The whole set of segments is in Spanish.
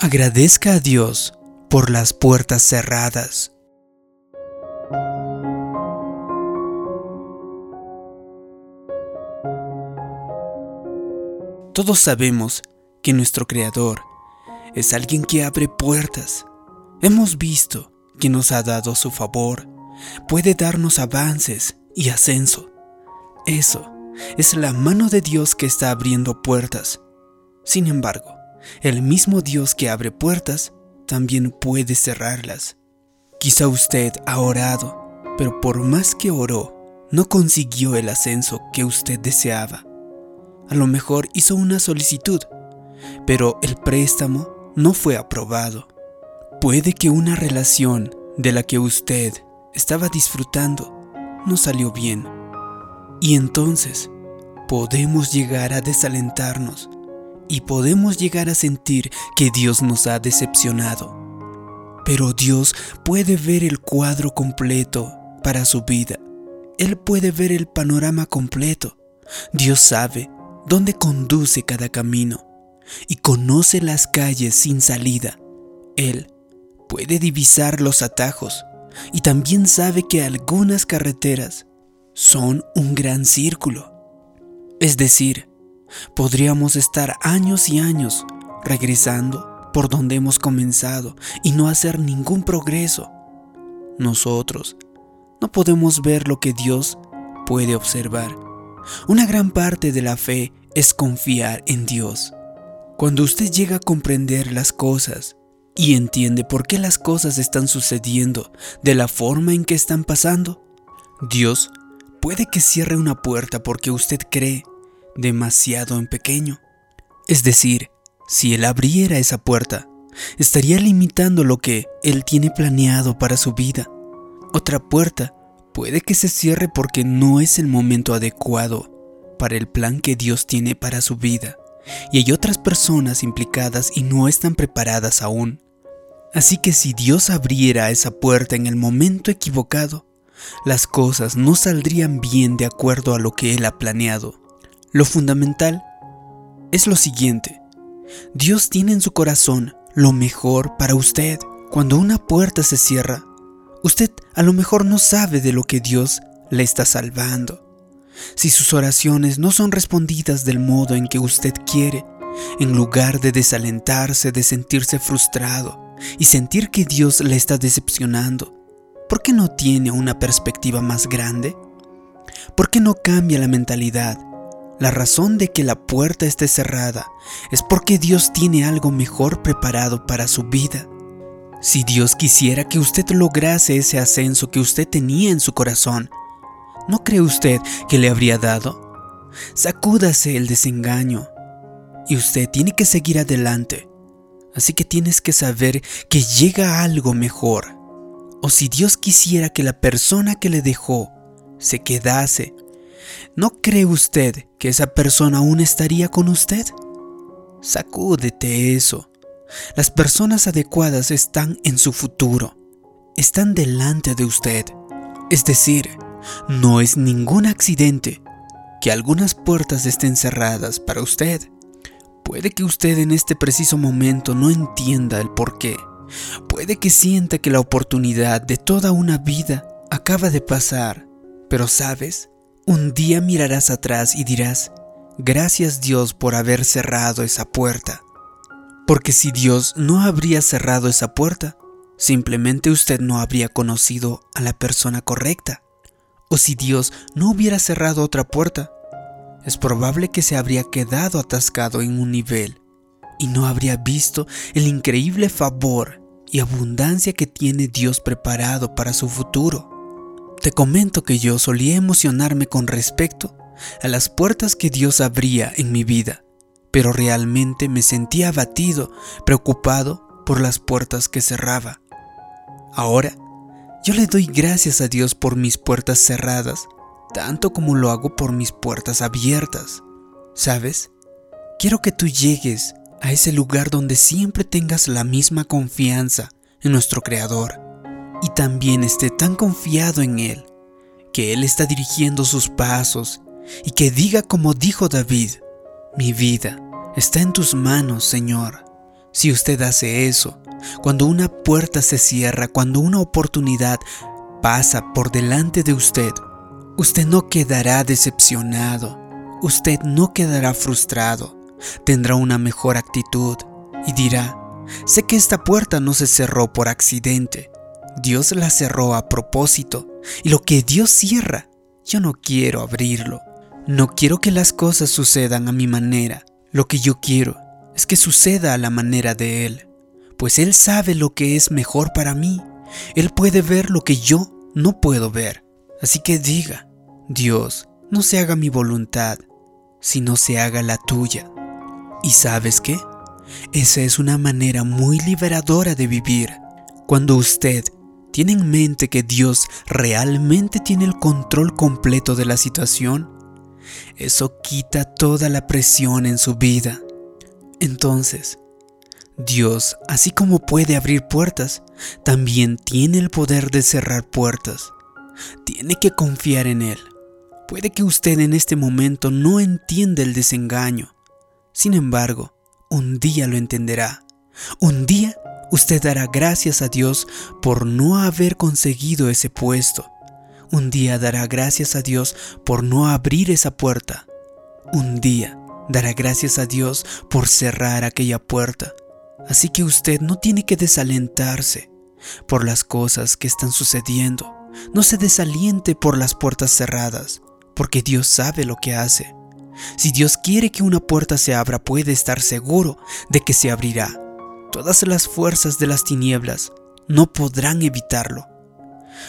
Agradezca a Dios por las puertas cerradas. Todos sabemos que nuestro Creador es alguien que abre puertas. Hemos visto que nos ha dado su favor, puede darnos avances y ascenso. Eso es la mano de Dios que está abriendo puertas. Sin embargo, el mismo Dios que abre puertas también puede cerrarlas. Quizá usted ha orado, pero por más que oró, no consiguió el ascenso que usted deseaba. A lo mejor hizo una solicitud, pero el préstamo no fue aprobado. Puede que una relación de la que usted estaba disfrutando no salió bien. Y entonces podemos llegar a desalentarnos y podemos llegar a sentir que Dios nos ha decepcionado. Pero Dios puede ver el cuadro completo para su vida. Él puede ver el panorama completo. Dios sabe dónde conduce cada camino y conoce las calles sin salida. Él puede divisar los atajos y también sabe que algunas carreteras son un gran círculo. Es decir, podríamos estar años y años regresando por donde hemos comenzado y no hacer ningún progreso. Nosotros no podemos ver lo que Dios puede observar. Una gran parte de la fe es confiar en Dios. Cuando usted llega a comprender las cosas y entiende por qué las cosas están sucediendo de la forma en que están pasando, Dios puede que cierre una puerta porque usted cree demasiado en pequeño. Es decir, si Él abriera esa puerta, estaría limitando lo que Él tiene planeado para su vida. Otra puerta puede que se cierre porque no es el momento adecuado para el plan que Dios tiene para su vida. Y hay otras personas implicadas y no están preparadas aún. Así que si Dios abriera esa puerta en el momento equivocado, las cosas no saldrían bien de acuerdo a lo que Él ha planeado. Lo fundamental es lo siguiente. Dios tiene en su corazón lo mejor para usted. Cuando una puerta se cierra, usted a lo mejor no sabe de lo que Dios le está salvando. Si sus oraciones no son respondidas del modo en que usted quiere, en lugar de desalentarse, de sentirse frustrado y sentir que Dios le está decepcionando, ¿por qué no tiene una perspectiva más grande? ¿Por qué no cambia la mentalidad? La razón de que la puerta esté cerrada es porque Dios tiene algo mejor preparado para su vida. Si Dios quisiera que usted lograse ese ascenso que usted tenía en su corazón, ¿No cree usted que le habría dado? Sacúdase el desengaño. Y usted tiene que seguir adelante. Así que tienes que saber que llega algo mejor. O si Dios quisiera que la persona que le dejó se quedase, ¿no cree usted que esa persona aún estaría con usted? Sacúdete eso. Las personas adecuadas están en su futuro, están delante de usted. Es decir, no es ningún accidente que algunas puertas estén cerradas para usted. Puede que usted en este preciso momento no entienda el por qué. Puede que sienta que la oportunidad de toda una vida acaba de pasar. Pero sabes, un día mirarás atrás y dirás, gracias Dios por haber cerrado esa puerta. Porque si Dios no habría cerrado esa puerta, simplemente usted no habría conocido a la persona correcta. O si Dios no hubiera cerrado otra puerta, es probable que se habría quedado atascado en un nivel y no habría visto el increíble favor y abundancia que tiene Dios preparado para su futuro. Te comento que yo solía emocionarme con respecto a las puertas que Dios abría en mi vida, pero realmente me sentía abatido, preocupado por las puertas que cerraba. Ahora yo le doy gracias a Dios por mis puertas cerradas, tanto como lo hago por mis puertas abiertas. ¿Sabes? Quiero que tú llegues a ese lugar donde siempre tengas la misma confianza en nuestro Creador y también esté tan confiado en Él, que Él está dirigiendo sus pasos y que diga como dijo David, mi vida está en tus manos, Señor. Si usted hace eso, cuando una puerta se cierra, cuando una oportunidad pasa por delante de usted, usted no quedará decepcionado, usted no quedará frustrado, tendrá una mejor actitud y dirá, sé que esta puerta no se cerró por accidente, Dios la cerró a propósito y lo que Dios cierra, yo no quiero abrirlo. No quiero que las cosas sucedan a mi manera. Lo que yo quiero es que suceda a la manera de Él, pues Él sabe lo que es mejor para mí. Él puede ver lo que yo no puedo ver. Así que diga, Dios, no se haga mi voluntad, sino se haga la tuya. ¿Y sabes qué? Esa es una manera muy liberadora de vivir. Cuando usted tiene en mente que Dios realmente tiene el control completo de la situación, eso quita toda la presión en su vida. Entonces, Dios, así como puede abrir puertas, también tiene el poder de cerrar puertas. Tiene que confiar en Él. Puede que usted en este momento no entienda el desengaño. Sin embargo, un día lo entenderá. Un día usted dará gracias a Dios por no haber conseguido ese puesto. Un día dará gracias a Dios por no abrir esa puerta. Un día dará gracias a Dios por cerrar aquella puerta. Así que usted no tiene que desalentarse por las cosas que están sucediendo. No se desaliente por las puertas cerradas, porque Dios sabe lo que hace. Si Dios quiere que una puerta se abra, puede estar seguro de que se abrirá. Todas las fuerzas de las tinieblas no podrán evitarlo.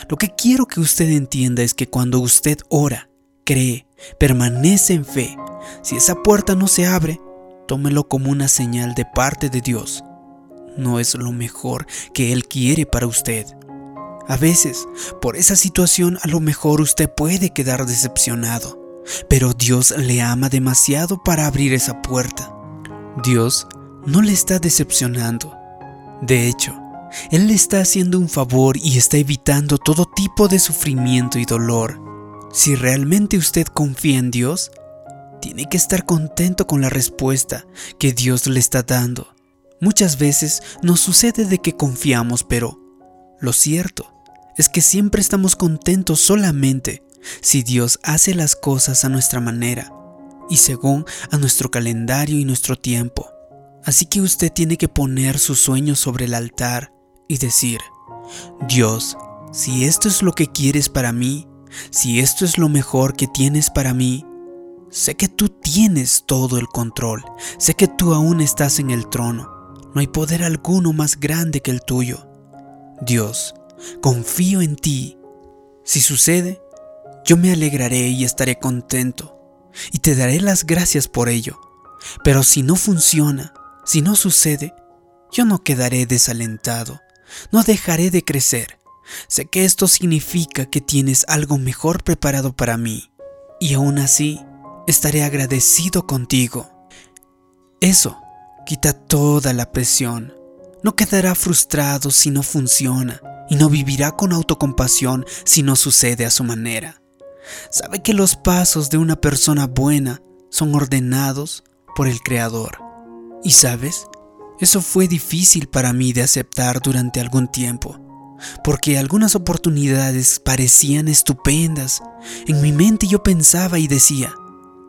Lo que quiero que usted entienda es que cuando usted ora, cree, permanece en fe, si esa puerta no se abre, tómelo como una señal de parte de Dios. No es lo mejor que Él quiere para usted. A veces, por esa situación, a lo mejor usted puede quedar decepcionado, pero Dios le ama demasiado para abrir esa puerta. Dios no le está decepcionando. De hecho, él le está haciendo un favor y está evitando todo tipo de sufrimiento y dolor. Si realmente usted confía en Dios, tiene que estar contento con la respuesta que Dios le está dando. Muchas veces nos sucede de que confiamos, pero lo cierto es que siempre estamos contentos solamente si Dios hace las cosas a nuestra manera y según a nuestro calendario y nuestro tiempo. Así que usted tiene que poner sus sueños sobre el altar y decir, Dios, si esto es lo que quieres para mí, si esto es lo mejor que tienes para mí, sé que tú tienes todo el control, sé que tú aún estás en el trono, no hay poder alguno más grande que el tuyo. Dios, confío en ti. Si sucede, yo me alegraré y estaré contento, y te daré las gracias por ello. Pero si no funciona, si no sucede, yo no quedaré desalentado, no dejaré de crecer. Sé que esto significa que tienes algo mejor preparado para mí y aún así estaré agradecido contigo. Eso quita toda la presión. No quedará frustrado si no funciona y no vivirá con autocompasión si no sucede a su manera. Sabe que los pasos de una persona buena son ordenados por el Creador. Y sabes, eso fue difícil para mí de aceptar durante algún tiempo, porque algunas oportunidades parecían estupendas. En mi mente yo pensaba y decía,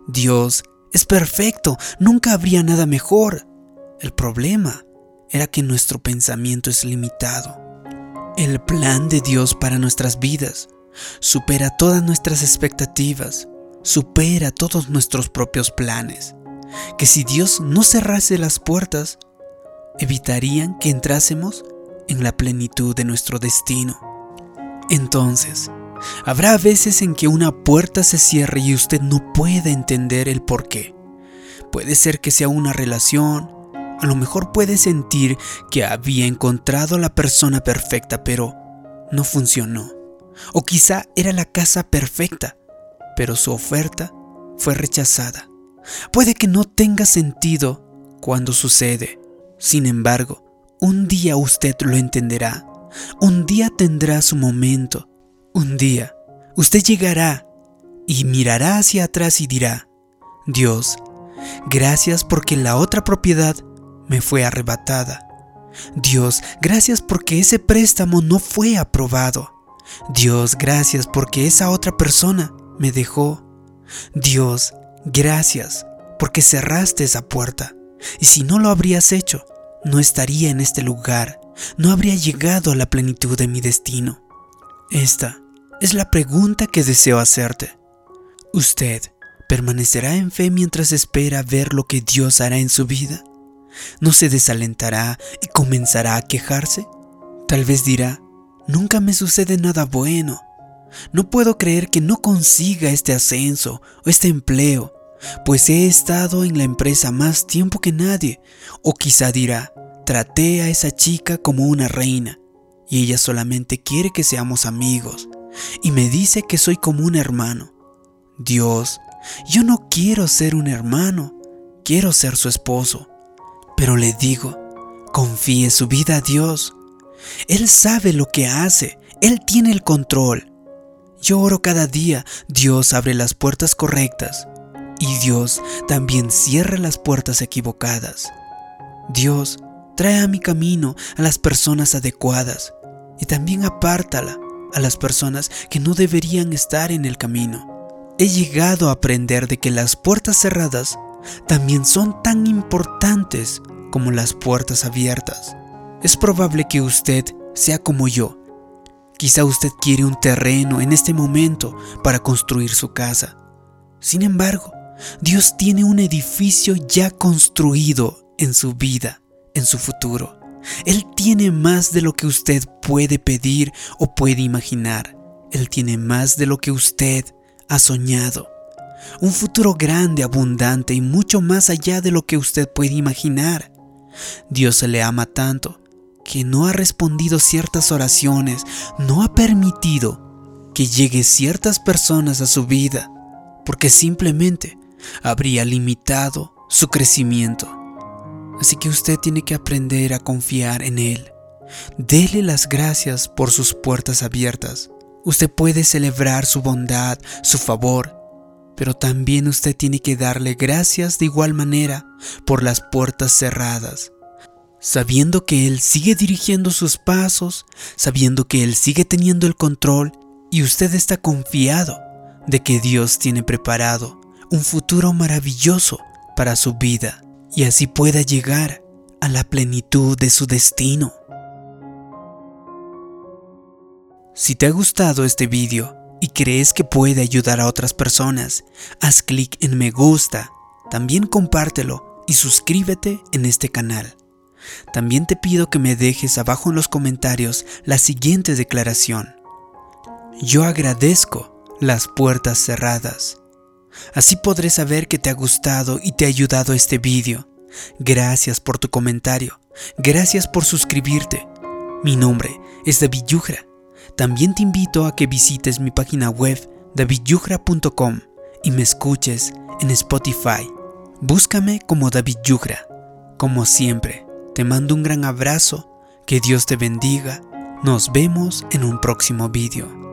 Dios es perfecto, nunca habría nada mejor. El problema era que nuestro pensamiento es limitado. El plan de Dios para nuestras vidas supera todas nuestras expectativas, supera todos nuestros propios planes. Que si Dios no cerrase las puertas, evitarían que entrásemos en la plenitud de nuestro destino. Entonces, habrá veces en que una puerta se cierre y usted no pueda entender el por qué. Puede ser que sea una relación, a lo mejor puede sentir que había encontrado la persona perfecta, pero no funcionó. O quizá era la casa perfecta, pero su oferta fue rechazada. Puede que no tenga sentido cuando sucede, sin embargo, un día usted lo entenderá. Un día tendrá su momento. Un día usted llegará y mirará hacia atrás y dirá, Dios, gracias porque la otra propiedad me fue arrebatada. Dios, gracias porque ese préstamo no fue aprobado. Dios, gracias porque esa otra persona me dejó. Dios, gracias porque cerraste esa puerta. Y si no lo habrías hecho, no estaría en este lugar, no habría llegado a la plenitud de mi destino. Esta es la pregunta que deseo hacerte. ¿Usted permanecerá en fe mientras espera ver lo que Dios hará en su vida? ¿No se desalentará y comenzará a quejarse? Tal vez dirá, nunca me sucede nada bueno. No puedo creer que no consiga este ascenso o este empleo, pues he estado en la empresa más tiempo que nadie. O quizá dirá, traté a esa chica como una reina y ella solamente quiere que seamos amigos y me dice que soy como un hermano. Dios, yo no quiero ser un hermano, quiero ser su esposo. Pero le digo, confíe su vida a Dios. Él sabe lo que hace, Él tiene el control. Yo oro cada día, Dios abre las puertas correctas y Dios también cierra las puertas equivocadas. Dios trae a mi camino a las personas adecuadas y también apártala a las personas que no deberían estar en el camino. He llegado a aprender de que las puertas cerradas también son tan importantes como las puertas abiertas. Es probable que usted sea como yo. Quizá usted quiere un terreno en este momento para construir su casa. Sin embargo, Dios tiene un edificio ya construido en su vida, en su futuro. Él tiene más de lo que usted puede pedir o puede imaginar. Él tiene más de lo que usted ha soñado. Un futuro grande, abundante y mucho más allá de lo que usted puede imaginar. Dios se le ama tanto que no ha respondido ciertas oraciones, no ha permitido que llegue ciertas personas a su vida, porque simplemente habría limitado su crecimiento. Así que usted tiene que aprender a confiar en Él. Dele las gracias por sus puertas abiertas. Usted puede celebrar su bondad, su favor, pero también usted tiene que darle gracias de igual manera por las puertas cerradas, sabiendo que Él sigue dirigiendo sus pasos, sabiendo que Él sigue teniendo el control y usted está confiado de que Dios tiene preparado un futuro maravilloso para su vida y así pueda llegar a la plenitud de su destino. Si te ha gustado este vídeo y crees que puede ayudar a otras personas, haz clic en me gusta, también compártelo y suscríbete en este canal. También te pido que me dejes abajo en los comentarios la siguiente declaración. Yo agradezco las puertas cerradas Así podré saber que te ha gustado y te ha ayudado este vídeo. Gracias por tu comentario. Gracias por suscribirte. Mi nombre es David Yugra. También te invito a que visites mi página web davidyugra.com y me escuches en Spotify. Búscame como David Yugra. Como siempre, te mando un gran abrazo, que Dios te bendiga. Nos vemos en un próximo vídeo.